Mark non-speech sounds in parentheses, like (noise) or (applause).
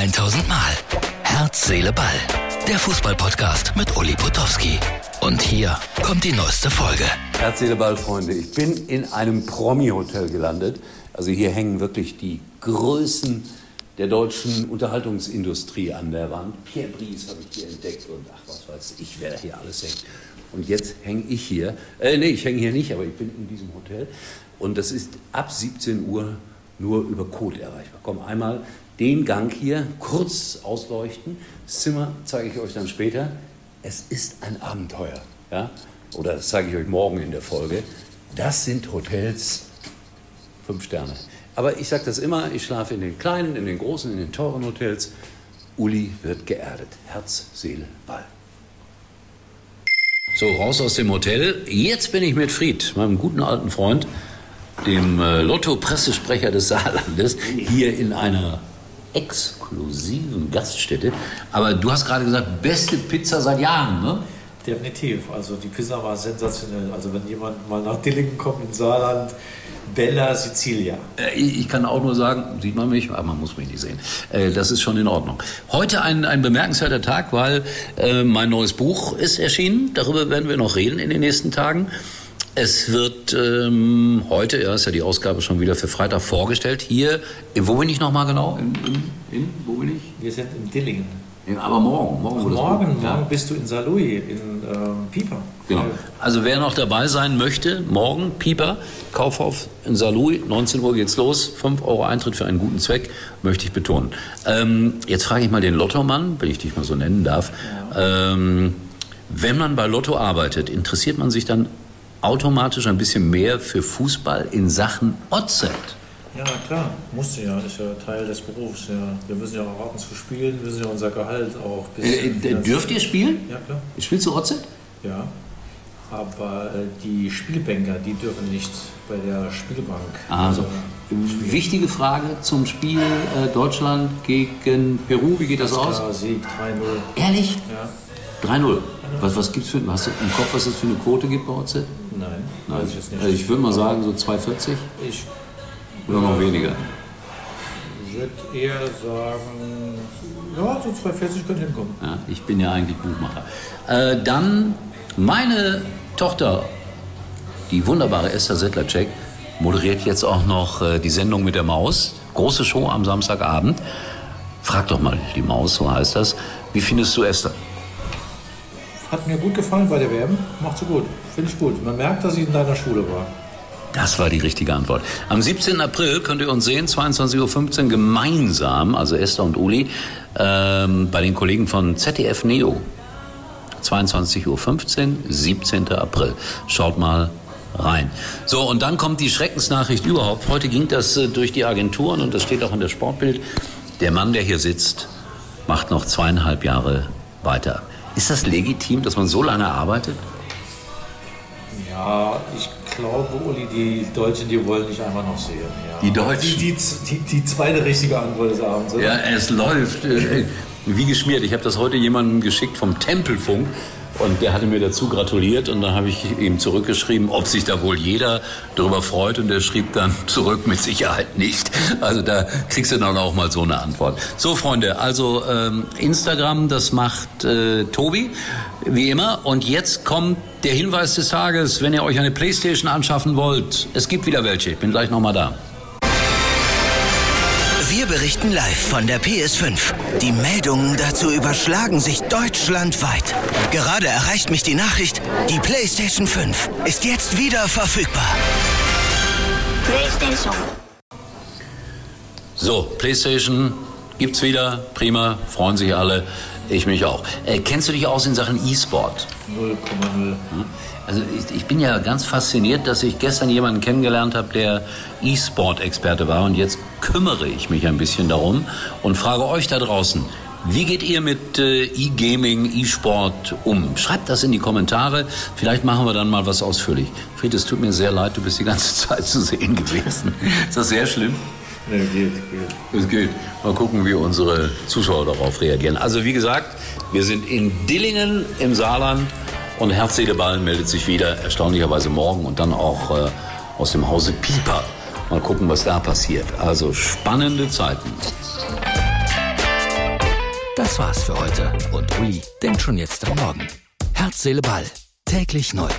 1000 Mal. Herz, Seele, Ball. Der Fußballpodcast mit Uli Potowski. Und hier kommt die neueste Folge. Herz, Seele, Ball, Freunde. Ich bin in einem Promi-Hotel gelandet. Also hier hängen wirklich die Größen der deutschen Unterhaltungsindustrie an der Wand. Pierre Brice habe ich hier entdeckt und ach was weiß ich, wer hier alles hängt. Und jetzt hänge ich hier. Äh, nee, ich hänge hier nicht, aber ich bin in diesem Hotel. Und das ist ab 17 Uhr nur über Code erreichbar. Komm, einmal den Gang hier kurz ausleuchten. Das Zimmer zeige ich euch dann später. Es ist ein Abenteuer. Ja? Oder das zeige ich euch morgen in der Folge. Das sind Hotels fünf Sterne. Aber ich sage das immer, ich schlafe in den kleinen, in den großen, in den teuren Hotels. Uli wird geerdet. Herz, Seele, Ball. So, raus aus dem Hotel. Jetzt bin ich mit Fried, meinem guten alten Freund, dem äh, Lotto-Pressesprecher des Saarlandes, hier in einer exklusiven Gaststätte. Aber du hast gerade gesagt, beste Pizza seit Jahren, ne? Definitiv. Also die Pizza war sensationell. Also wenn jemand mal nach Dillingen kommt in Saarland, Bella Sicilia. Äh, Ich kann auch nur sagen, sieht man mich, aber man muss mich nicht sehen. Äh, Das ist schon in Ordnung. Heute ein, ein bemerkenswerter Tag, weil mein neues Buch ist erschienen. Darüber werden wir noch reden in den nächsten Tagen. Es wird ähm, heute, ja, ist ja die Ausgabe schon wieder für Freitag vorgestellt. Hier, wo bin ich nochmal genau? In, in, in, wo bin ich? Wir sind in Dillingen. Ja, aber morgen. Morgen, Morgen, ja. morgen bist du in Saarlouis, in ähm, Pieper. Genau. Also wer noch dabei sein möchte, morgen Pieper, Kaufhof in Saarlouis, 19 Uhr geht's los, 5 Euro Eintritt für einen guten Zweck, möchte ich betonen. Ähm, jetzt frage ich mal den Lottomann, wenn ich dich mal so nennen darf. Ähm, wenn man bei Lotto arbeitet, interessiert man sich dann automatisch ein bisschen mehr für Fußball in Sachen Oddset? Ja, klar, musste ja, ist ja Teil des Berufs. Ja. Wir müssen ja auch zu spielen, wir müssen ja unser Gehalt auch Äh, äh, dürft ihr spielen? Ja, klar. Spielst du Oddset? Ja. Aber äh, die Spielbanker, die dürfen nicht bei der Spielbank. Also, äh, wichtige Frage zum Spiel äh, Deutschland gegen Peru. Wie geht das aus? klar, Sieg 3-0. Ehrlich? Ja. 3-0. Was, was gibt's für, hast du im Kopf, was es für eine Quote gibt bei OZ? Nein, weiß ich. Also ich würde mal sagen so 2,40 Ich oder noch weniger. würde eher sagen, ja, so 240 könnte hinkommen. Ja, ich bin ja eigentlich Buchmacher. Äh, dann meine Tochter, die wunderbare Esther Settlercheck, moderiert jetzt auch noch äh, die Sendung mit der Maus. Große Show am Samstagabend. Frag doch mal die Maus, so heißt das. Wie findest du Esther? Hat mir gut gefallen bei der WM, macht sie gut, finde ich gut. Man merkt, dass sie in deiner Schule war. Das war die richtige Antwort. Am 17. April könnt ihr uns sehen, 22.15 Uhr gemeinsam, also Esther und Uli, ähm, bei den Kollegen von ZDF Neo. 22.15 Uhr, 17. April. Schaut mal rein. So, und dann kommt die Schreckensnachricht überhaupt. Heute ging das äh, durch die Agenturen und das steht auch in der Sportbild. Der Mann, der hier sitzt, macht noch zweieinhalb Jahre weiter. Ist das legitim, dass man so lange arbeitet? Ja, ich glaube, Uli, die Deutschen, die wollen dich einfach noch sehen. Ja. Die Deutschen? Die, die, die, zweite richtige Antwort des Abends, oder? Ja, es läuft. äh, Wie geschmiert. Ich habe das heute jemandem geschickt vom Tempelfunk und der hatte mir dazu gratuliert und dann habe ich ihm zurückgeschrieben, ob sich da wohl jeder darüber freut und er schrieb dann (laughs) zurück, mit Sicherheit nicht. Also da kriegst du dann auch mal so eine Antwort. So Freunde, also ähm, Instagram, das macht äh, Tobi, wie immer. Und jetzt kommt der Hinweis des Tages, wenn ihr euch eine Playstation anschaffen wollt. Es gibt wieder welche, ich bin gleich nochmal da. Wir berichten live von der PS5. Die Meldungen dazu überschlagen sich deutschlandweit. Gerade erreicht mich die Nachricht, die PlayStation 5 ist jetzt wieder verfügbar. PlayStation. So, PlayStation gibt's wieder. Prima, freuen sich alle. Ich mich auch. Äh, kennst du dich aus in Sachen E-Sport? 0,0. Also ich, ich bin ja ganz fasziniert, dass ich gestern jemanden kennengelernt habe, der E-Sport-Experte war. Und jetzt kümmere ich mich ein bisschen darum und frage euch da draußen, wie geht ihr mit äh, E-Gaming, E-Sport um? Schreibt das in die Kommentare. Vielleicht machen wir dann mal was ausführlich. Fried, es tut mir sehr leid, du bist die ganze (laughs) Zeit zu sehen gewesen. Ist das sehr schlimm? Nee, geht, geht. Es geht. Mal gucken, wie unsere Zuschauer darauf reagieren. Also wie gesagt, wir sind in Dillingen im Saarland und Herz, Seele, Ball meldet sich wieder, erstaunlicherweise morgen und dann auch äh, aus dem Hause Pieper. Mal gucken, was da passiert. Also spannende Zeiten. Das war's für heute und Uli denkt schon jetzt am Morgen. Herz, Seele, Ball. Täglich neu.